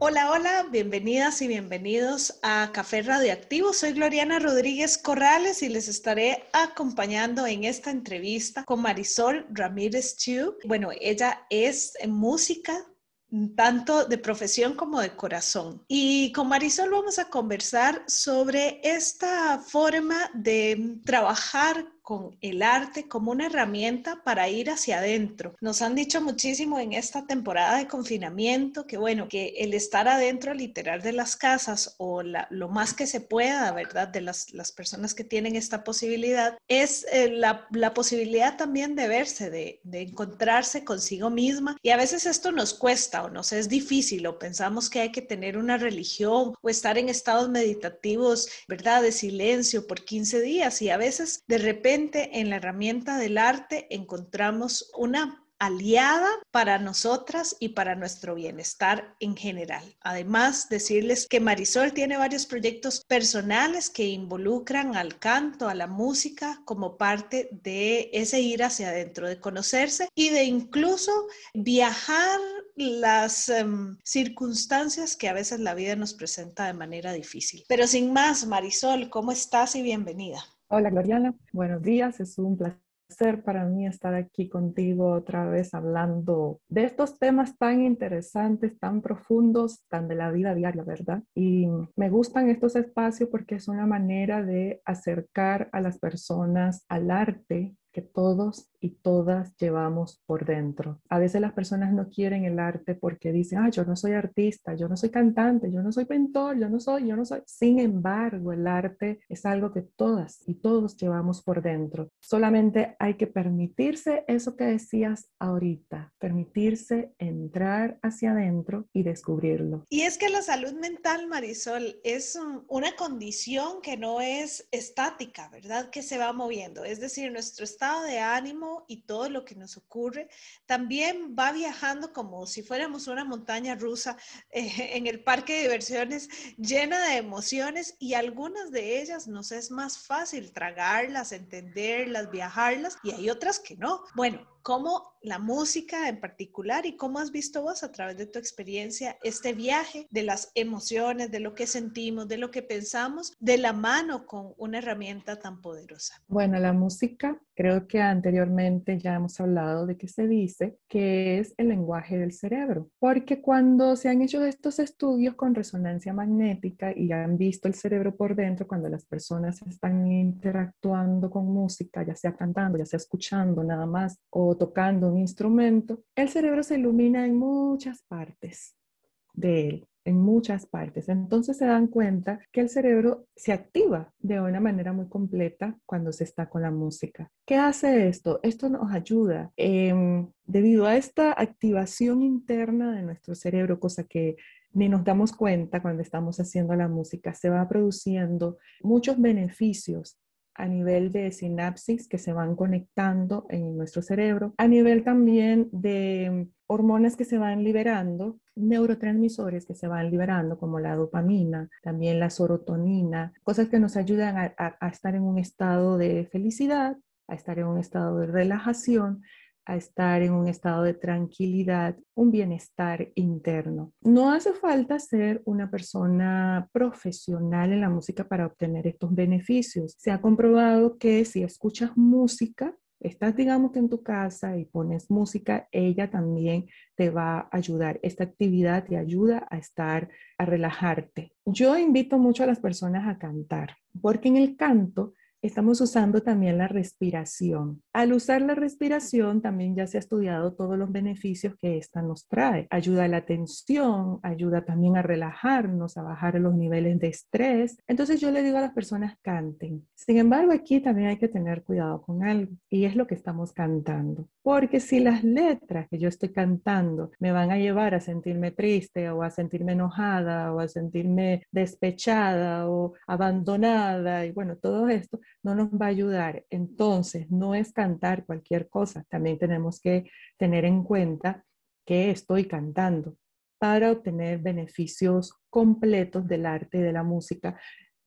Hola, hola, bienvenidas y bienvenidos a Café Radioactivo. Soy Gloriana Rodríguez Corrales y les estaré acompañando en esta entrevista con Marisol Ramírez Chu. Bueno, ella es música, tanto de profesión como de corazón. Y con Marisol vamos a conversar sobre esta forma de trabajar con el arte como una herramienta para ir hacia adentro. Nos han dicho muchísimo en esta temporada de confinamiento que, bueno, que el estar adentro literal de las casas o lo más que se pueda, ¿verdad? De las, las personas que tienen esta posibilidad, es eh, la, la, posibilidad también de verse, de, de encontrarse consigo misma. Y a veces esto nos cuesta o nos es difícil o pensamos que hay que tener una religión o estar en estados meditativos, ¿verdad? De silencio por 15 días y a veces de repente en la herramienta del arte encontramos una aliada para nosotras y para nuestro bienestar en general. Además, decirles que Marisol tiene varios proyectos personales que involucran al canto, a la música, como parte de ese ir hacia adentro, de conocerse y de incluso viajar las em, circunstancias que a veces la vida nos presenta de manera difícil. Pero sin más, Marisol, ¿cómo estás y bienvenida? Hola Gloriana, buenos días, es un placer para mí estar aquí contigo otra vez hablando de estos temas tan interesantes, tan profundos, tan de la vida diaria, ¿verdad? Y me gustan estos espacios porque es una manera de acercar a las personas al arte que todos y todas llevamos por dentro. A veces las personas no quieren el arte porque dicen, ah, yo no soy artista, yo no soy cantante, yo no soy pintor, yo no soy, yo no soy. Sin embargo, el arte es algo que todas y todos llevamos por dentro. Solamente hay que permitirse eso que decías ahorita, permitirse entrar hacia adentro y descubrirlo. Y es que la salud mental, Marisol, es una condición que no es estática, ¿verdad? Que se va moviendo. Es decir, nuestro estado de ánimo y todo lo que nos ocurre, también va viajando como si fuéramos una montaña rusa eh, en el parque de diversiones llena de emociones y algunas de ellas nos es más fácil tragarlas, entenderlas, viajarlas y hay otras que no. Bueno, cómo la música en particular y cómo has visto vos a través de tu experiencia este viaje de las emociones, de lo que sentimos, de lo que pensamos, de la mano con una herramienta tan poderosa. Bueno, la música, creo que anteriormente ya hemos hablado de que se dice que es el lenguaje del cerebro, porque cuando se han hecho estos estudios con resonancia magnética y han visto el cerebro por dentro, cuando las personas están interactuando con música, ya sea cantando, ya sea escuchando nada más o tocando un instrumento, el cerebro se ilumina en muchas partes de él, en muchas partes. Entonces se dan cuenta que el cerebro se activa de una manera muy completa cuando se está con la música. ¿Qué hace esto? Esto nos ayuda em, debido a esta activación interna de nuestro cerebro, cosa que ni nos damos cuenta cuando estamos haciendo la música, se va produciendo muchos beneficios a nivel de sinapsis que se van conectando en nuestro cerebro, a nivel también de hormonas que se van liberando, neurotransmisores que se van liberando, como la dopamina, también la serotonina, cosas que nos ayudan a, a estar en un estado de felicidad, a estar en un estado de relajación a estar en un estado de tranquilidad, un bienestar interno. No hace falta ser una persona profesional en la música para obtener estos beneficios. Se ha comprobado que si escuchas música, estás digamos en tu casa y pones música, ella también te va a ayudar. Esta actividad te ayuda a estar, a relajarte. Yo invito mucho a las personas a cantar, porque en el canto estamos usando también la respiración. Al usar la respiración también ya se ha estudiado todos los beneficios que esta nos trae. Ayuda a la tensión, ayuda también a relajarnos, a bajar los niveles de estrés. Entonces yo le digo a las personas canten. Sin embargo, aquí también hay que tener cuidado con algo y es lo que estamos cantando. Porque si las letras que yo estoy cantando me van a llevar a sentirme triste o a sentirme enojada o a sentirme despechada o abandonada y bueno, todo esto, no nos va a ayudar. Entonces, no es cantar cualquier cosa, también tenemos que tener en cuenta que estoy cantando para obtener beneficios completos del arte y de la música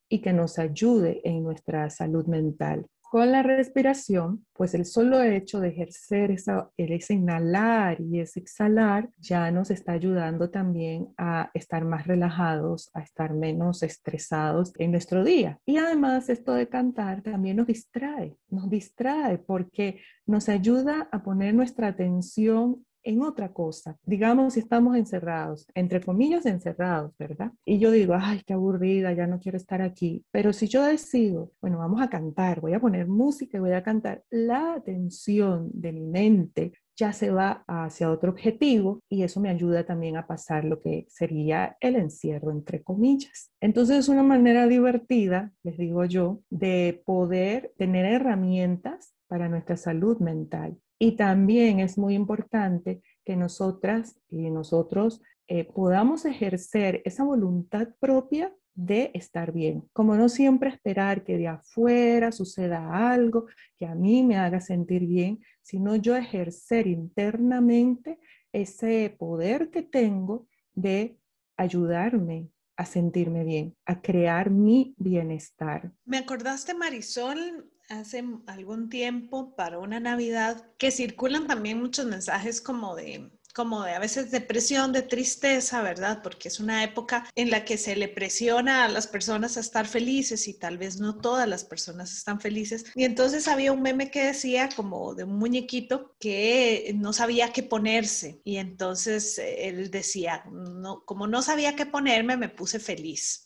y que nos ayude en nuestra salud mental. Con la respiración, pues el solo hecho de ejercer esa, ese inhalar y ese exhalar ya nos está ayudando también a estar más relajados, a estar menos estresados en nuestro día. Y además esto de cantar también nos distrae, nos distrae porque nos ayuda a poner nuestra atención en otra cosa. Digamos, si estamos encerrados, entre comillas encerrados, ¿verdad? Y yo digo, ay, qué aburrida, ya no quiero estar aquí. Pero si yo decido, bueno, vamos a cantar, voy a poner música y voy a cantar, la atención de mi mente ya se va hacia otro objetivo y eso me ayuda también a pasar lo que sería el encierro, entre comillas. Entonces es una manera divertida, les digo yo, de poder tener herramientas para nuestra salud mental. Y también es muy importante que nosotras y nosotros eh, podamos ejercer esa voluntad propia de estar bien, como no siempre esperar que de afuera suceda algo que a mí me haga sentir bien, sino yo ejercer internamente ese poder que tengo de ayudarme a sentirme bien, a crear mi bienestar. Me acordaste, Marisol, hace algún tiempo para una Navidad que circulan también muchos mensajes como de como de a veces depresión, de tristeza, ¿verdad? Porque es una época en la que se le presiona a las personas a estar felices y tal vez no todas las personas están felices. Y entonces había un meme que decía como de un muñequito que no sabía qué ponerse y entonces eh, él decía, no, como no sabía qué ponerme, me puse feliz.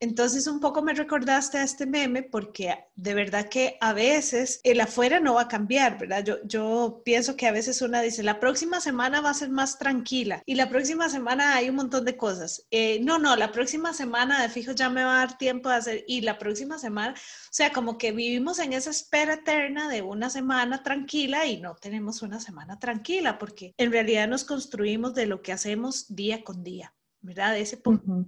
Entonces un poco me recordaste a este meme porque de verdad que a veces el afuera no va a cambiar, ¿verdad? Yo, yo pienso que a veces una dice, la próxima semana va a ser más tranquila y la próxima semana hay un montón de cosas. Eh, no, no, la próxima semana de fijo ya me va a dar tiempo de hacer y la próxima semana, o sea, como que vivimos en esa espera eterna de una semana tranquila y no tenemos una semana tranquila porque en realidad nos construimos de lo que hacemos día con día. ¿verdad? Ese punto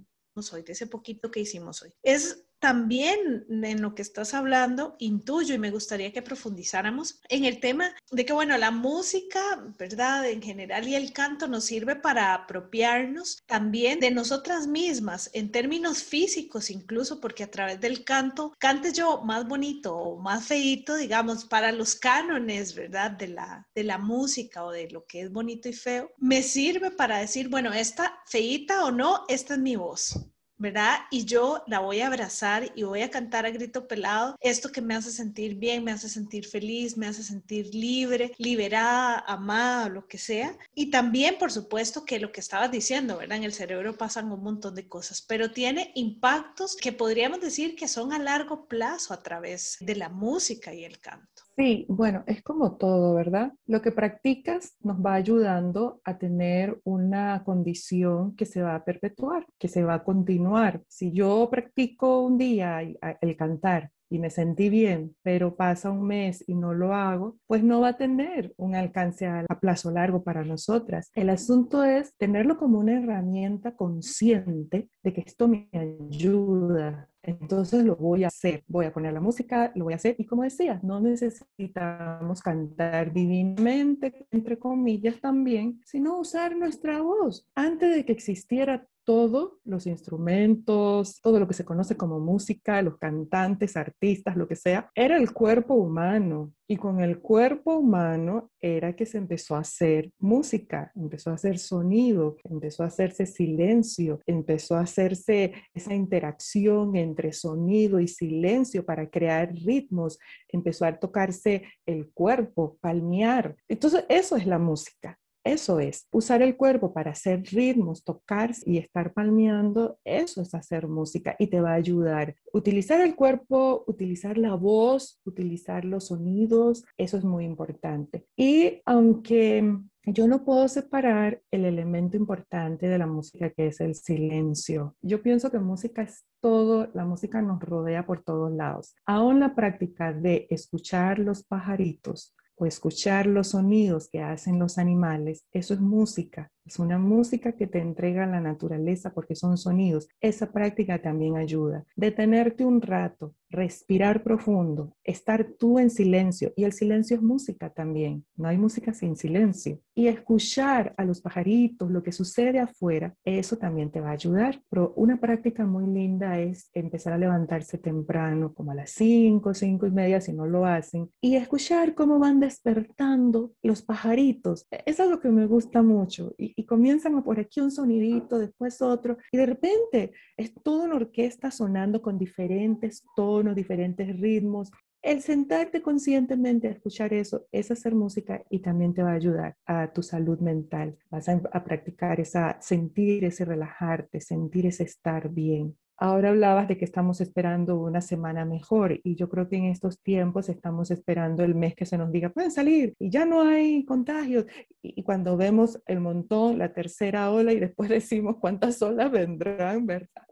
hoy, de ese poquito que hicimos hoy. Es también en lo que estás hablando, intuyo y me gustaría que profundizáramos en el tema de que, bueno, la música, ¿verdad? En general y el canto nos sirve para apropiarnos también de nosotras mismas, en términos físicos incluso, porque a través del canto, cante yo más bonito o más feito, digamos, para los cánones, ¿verdad? De la, de la música o de lo que es bonito y feo, me sirve para decir, bueno, esta feita o no, esta es mi voz. ¿Verdad? Y yo la voy a abrazar y voy a cantar a grito pelado esto que me hace sentir bien, me hace sentir feliz, me hace sentir libre, liberada, amada, lo que sea. Y también, por supuesto, que lo que estabas diciendo, ¿verdad? En el cerebro pasan un montón de cosas, pero tiene impactos que podríamos decir que son a largo plazo a través de la música y el canto. Sí, bueno, es como todo, ¿verdad? Lo que practicas nos va ayudando a tener una condición que se va a perpetuar, que se va a continuar. Si yo practico un día el cantar y me sentí bien, pero pasa un mes y no lo hago, pues no va a tener un alcance a, plazo largo para nosotras. El asunto es tenerlo como una herramienta consciente de que esto me ayuda, entonces lo voy a hacer, voy a poner la música, lo voy a hacer y como decía, no necesitamos cantar divinamente, entre comillas también, sino usar nuestra voz. Antes de que existiera todos los instrumentos, todo lo que se conoce como música, los cantantes, artistas, lo que sea, era el cuerpo humano. Y con el cuerpo humano era que se empezó a hacer música, empezó a hacer sonido, empezó a hacerse silencio, empezó a hacerse esa interacción entre sonido y silencio para crear ritmos, empezó a tocarse el cuerpo, palmear. Entonces, eso es la música. Eso es, usar el cuerpo para hacer ritmos, tocar y estar palmeando, eso es hacer música y te va a ayudar. Utilizar el cuerpo, utilizar la voz, utilizar los sonidos, eso es muy importante. Y aunque yo no puedo separar el elemento importante de la música que es el silencio. Yo pienso que música es todo, la música nos rodea por todos lados. Aún la práctica de escuchar los pajaritos o escuchar los sonidos que hacen los animales, eso es música. Es una música que te entrega la naturaleza porque son sonidos. Esa práctica también ayuda. Detenerte un rato, respirar profundo, estar tú en silencio. Y el silencio es música también. No hay música sin silencio. Y escuchar a los pajaritos, lo que sucede afuera, eso también te va a ayudar. Pero una práctica muy linda es empezar a levantarse temprano, como a las 5, 5 y media, si no lo hacen, y escuchar cómo van despertando los pajaritos. Eso es lo que me gusta mucho. Y comienzan por aquí un sonidito, después otro, y de repente es toda una orquesta sonando con diferentes tonos diferentes ritmos. El sentarte conscientemente a escuchar eso es hacer música y también te va a ayudar a tu salud mental. Vas a, a practicar esa, sentir ese relajarte, sentir ese estar bien. Ahora hablabas de que estamos esperando una semana mejor y yo creo que en estos tiempos estamos esperando el mes que se nos diga, pueden salir y ya no hay contagios. Y, cuando vemos el montón, la tercera ola y después decimos cuántas olas vendrán, ¿verdad?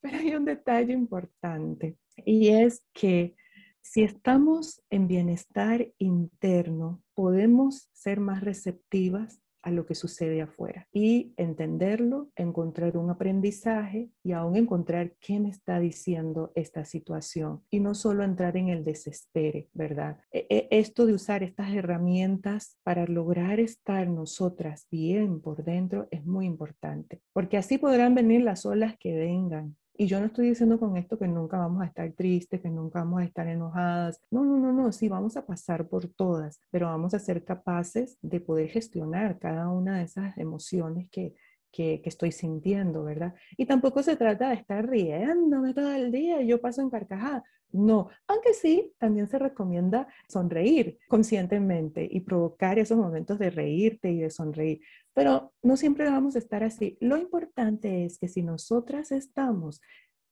Pero hay un detalle importante y es que si estamos en bienestar interno, podemos ser más receptivas a lo que sucede afuera y entenderlo, encontrar un aprendizaje y aún encontrar qué me está diciendo esta situación y no solo entrar en el desespere, ¿verdad? E, e, esto de usar estas herramientas para lograr estar nosotras bien por dentro es muy importante, porque así podrán venir las olas que vengan, y yo no estoy diciendo con esto que nunca vamos a estar tristes, que nunca vamos a estar enojadas. No, no, no, no, sí, vamos a pasar por todas, pero vamos a ser capaces de poder gestionar cada una de esas emociones que, que, estoy sintiendo, ¿verdad? Y tampoco se trata de estar riéndome todo el día, yo paso en carcajada. No, aunque sí, también se recomienda sonreír conscientemente y provocar esos momentos de reírte y de sonreír. Pero no siempre vamos a estar así. Lo importante es que si nosotras estamos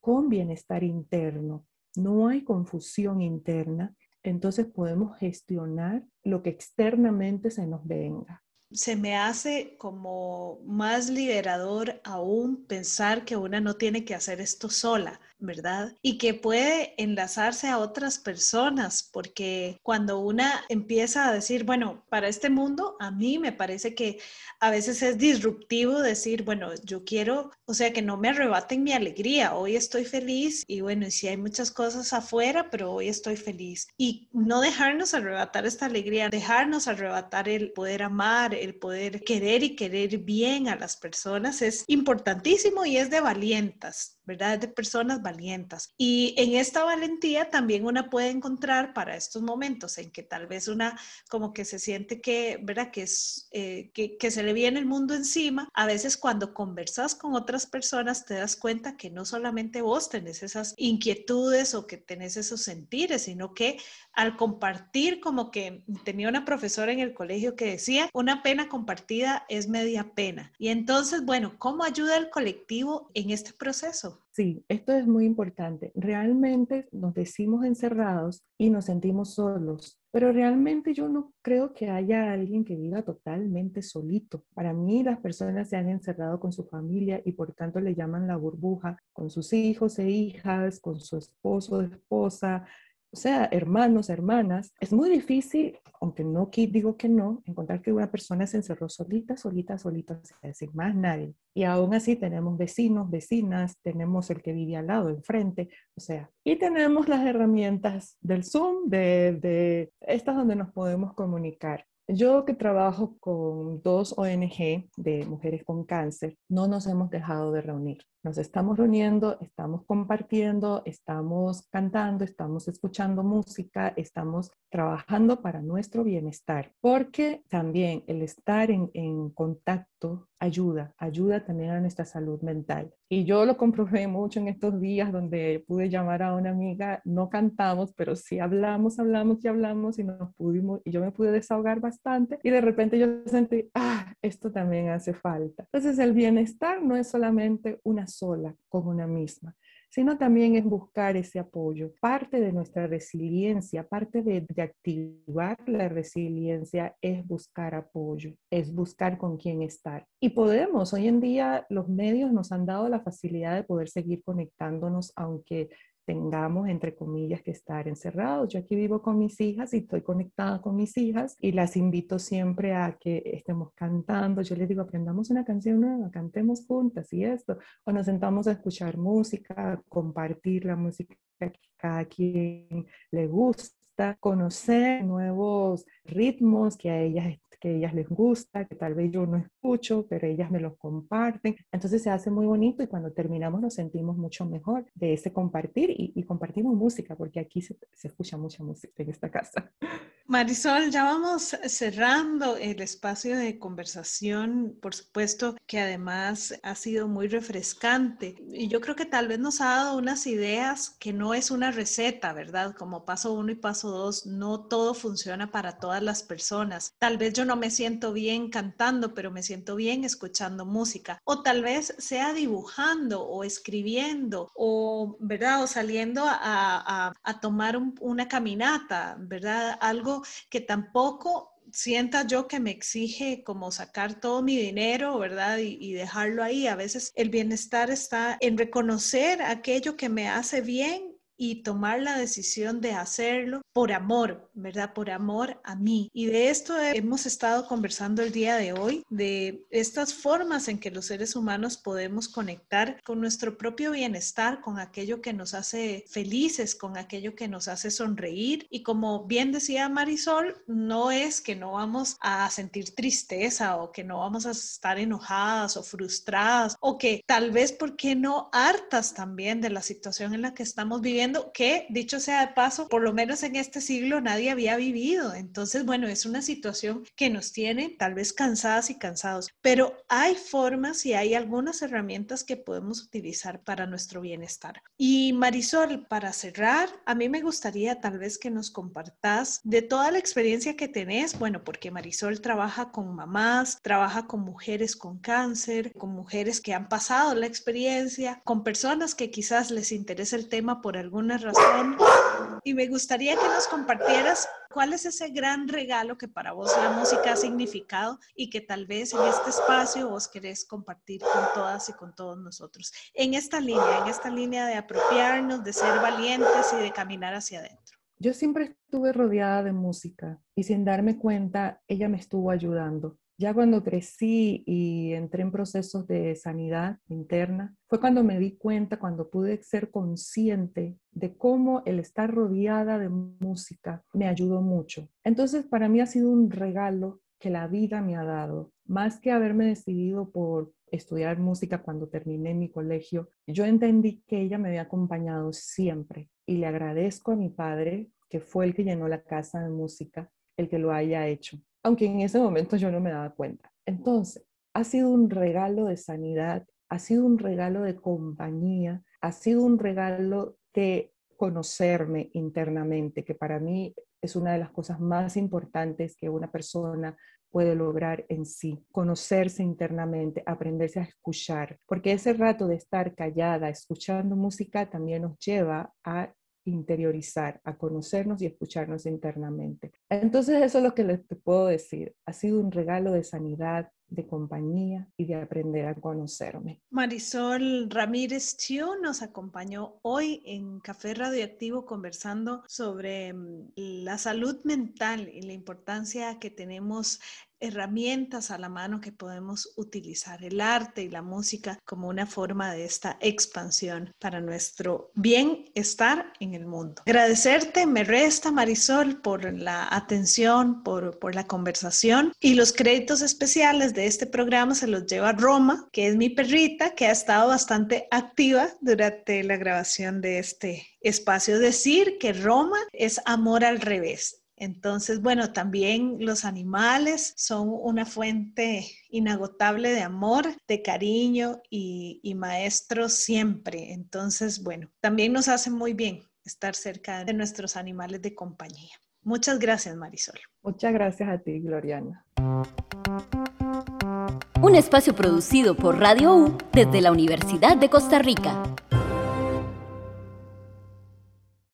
con bienestar interno, no hay confusión interna, entonces podemos gestionar lo que externamente se nos venga se me hace como más liberador aún pensar que una no tiene que hacer esto sola, ¿verdad? Y que puede enlazarse a otras personas, porque cuando una empieza a decir, bueno, para este mundo, a mí me parece que a veces es disruptivo decir, bueno, yo quiero, o sea, que no me arrebaten mi alegría, hoy estoy feliz y bueno, y si hay muchas cosas afuera, pero hoy estoy feliz. Y no dejarnos arrebatar esta alegría, dejarnos arrebatar el poder amar, el poder querer y querer bien a las personas es importantísimo y es de valientas, ¿verdad? De personas valientas. Y en esta valentía también una puede encontrar para estos momentos en que tal vez una como que se siente que, ¿verdad? Que, es, eh, que, que se le viene el mundo encima. A veces cuando conversas con otras personas te das cuenta que no solamente vos tenés esas inquietudes o que tenés esos sentires, sino que al compartir, como que tenía una profesora en el colegio que decía, una pena compartida es media pena. Y entonces, bueno, ¿cómo ayuda el colectivo en este proceso? Sí, esto es muy importante. Realmente nos decimos encerrados y nos sentimos solos, pero realmente yo no creo que haya alguien que viva totalmente solito. Para mí las personas se han encerrado con su familia y por tanto le llaman la burbuja, con sus hijos e hijas, con su esposo o esposa, o sea, hermanos, hermanas, es muy difícil, aunque no digo que no, encontrar que una persona se encerró solita, solita, solita, sin más nadie. Y aún así tenemos vecinos, vecinas, tenemos el que vive al lado, enfrente, o sea, y tenemos las herramientas del Zoom, de, de estas donde nos podemos comunicar. Yo que trabajo con dos ONG de mujeres con cáncer, no nos hemos dejado de reunir. Nos estamos reuniendo, estamos compartiendo, estamos cantando, estamos escuchando música, estamos trabajando para nuestro bienestar, porque también el estar en, en contacto ayuda, ayuda también a nuestra salud mental. Y yo lo comprobé mucho en estos días donde pude llamar a una amiga, no cantamos, pero sí hablamos, hablamos y hablamos y nos pudimos, y yo me pude desahogar bastante y de repente yo sentí, ah, esto también hace falta. Entonces el bienestar no es solamente una sola con una misma, sino también es buscar ese apoyo. Parte de nuestra resiliencia, parte de, activar la resiliencia es buscar apoyo, es buscar con quién estar. Y podemos, hoy en día los medios nos han dado la facilidad de poder seguir conectándonos, aunque tengamos, entre comillas, que estar encerrados. Yo aquí vivo con mis hijas y estoy conectada con mis hijas y las invito siempre a que estemos cantando. Yo les digo, aprendamos una canción nueva, cantemos juntas y esto. O nos sentamos a escuchar música, compartir la música que cada quien le gusta, conocer nuevos ritmos que a ellas que ellas les gusta, que tal vez yo no escucho, pero ellas me los comparten. Entonces se hace muy bonito y cuando terminamos nos sentimos mucho mejor de ese compartir y, compartimos música, porque aquí se escucha mucha música en esta casa. Marisol, ya vamos cerrando el espacio de conversación, por supuesto que además ha sido muy refrescante y yo creo que tal vez nos ha dado unas ideas que no es una receta, ¿verdad? Como paso uno y paso dos, no todo funciona para todas las personas. Tal vez yo no me siento bien cantando, pero me siento bien escuchando música o tal vez sea dibujando o escribiendo o, ¿verdad? O saliendo a, tomar una caminata, ¿verdad? Algo que tampoco sienta yo que me exige como sacar todo mi dinero, ¿verdad? Y, dejarlo ahí. A veces el bienestar está en reconocer aquello que me hace bien y tomar la decisión de hacerlo por amor, ¿verdad? Por amor a mí. Y de esto hemos estado conversando el día de hoy, de estas formas en que los seres humanos podemos conectar con nuestro propio bienestar, con aquello que nos hace felices, con aquello que nos hace sonreír. Y como bien decía Marisol, no es que no vamos a sentir tristeza o que no vamos a estar enojadas o frustradas o que tal vez, ¿por qué no hartas también de la situación en la que estamos viviendo? Que, dicho sea de paso, por lo menos en este siglo nadie había vivido. Entonces, bueno, es una situación que nos tiene tal vez cansadas y cansados, pero hay formas y hay algunas herramientas que podemos utilizar para nuestro bienestar. Y Marisol, para cerrar, a mí me gustaría tal vez que nos compartas de toda la experiencia que tenés, bueno, porque Marisol trabaja con mamás, trabaja con mujeres con cáncer, con mujeres que han pasado la experiencia, con personas que quizás les interesa el tema por algún una razón. Y me gustaría que nos compartieras cuál es ese gran regalo que para vos la música ha significado y que tal vez en este espacio vos querés compartir con todas y con todos nosotros. En esta línea, en esta línea de apropiarnos, de ser valientes y de caminar hacia adentro. Yo siempre estuve rodeada de música y sin darme cuenta, ella me estuvo ayudando. Ya cuando crecí y entré en procesos de sanidad interna, fue cuando me di cuenta, cuando pude ser consciente de cómo el estar rodeada de música me ayudó mucho. Entonces, para mí ha sido un regalo que la vida me ha dado, más que haberme decidido por estudiar música cuando terminé mi colegio, yo entendí que ella me había acompañado siempre. Y le agradezco a mi padre, que fue el que llenó la casa de música, el que lo haya hecho aunque en ese momento yo no me daba cuenta. Entonces, ha sido un regalo de sanidad, ha sido un regalo de compañía, ha sido un regalo de conocerme internamente, que para mí es una de las cosas más importantes que una persona puede lograr en sí, conocerse internamente, aprenderse a escuchar, porque ese rato de estar callada, escuchando música, también nos lleva a interiorizar, a conocernos y escucharnos internamente. Entonces eso es lo que les puedo decir. Ha sido un regalo de sanidad, de compañía y de aprender a conocerme. Marisol Ramírez Chiu nos acompañó hoy en Café Radioactivo conversando sobre mm, la salud mental y la importancia que tenemos herramientas a la mano que podemos utilizar, el arte y la música como una forma de esta expansión para nuestro bienestar en el mundo. Agradecerte, me resta Marisol, por la atención, por, por la conversación y los créditos especiales de este programa se los lleva Roma, que es mi perrita que ha estado bastante activa durante la grabación de este espacio. Decir que Roma es amor al revés entonces, bueno, también los animales son una fuente inagotable de amor, de cariño y, maestros siempre. Entonces, bueno, también nos hace muy bien estar cerca de nuestros animales de compañía. Muchas gracias, Marisol. Muchas gracias a ti, Gloriana. Un espacio producido por Radio U desde la Universidad de Costa Rica.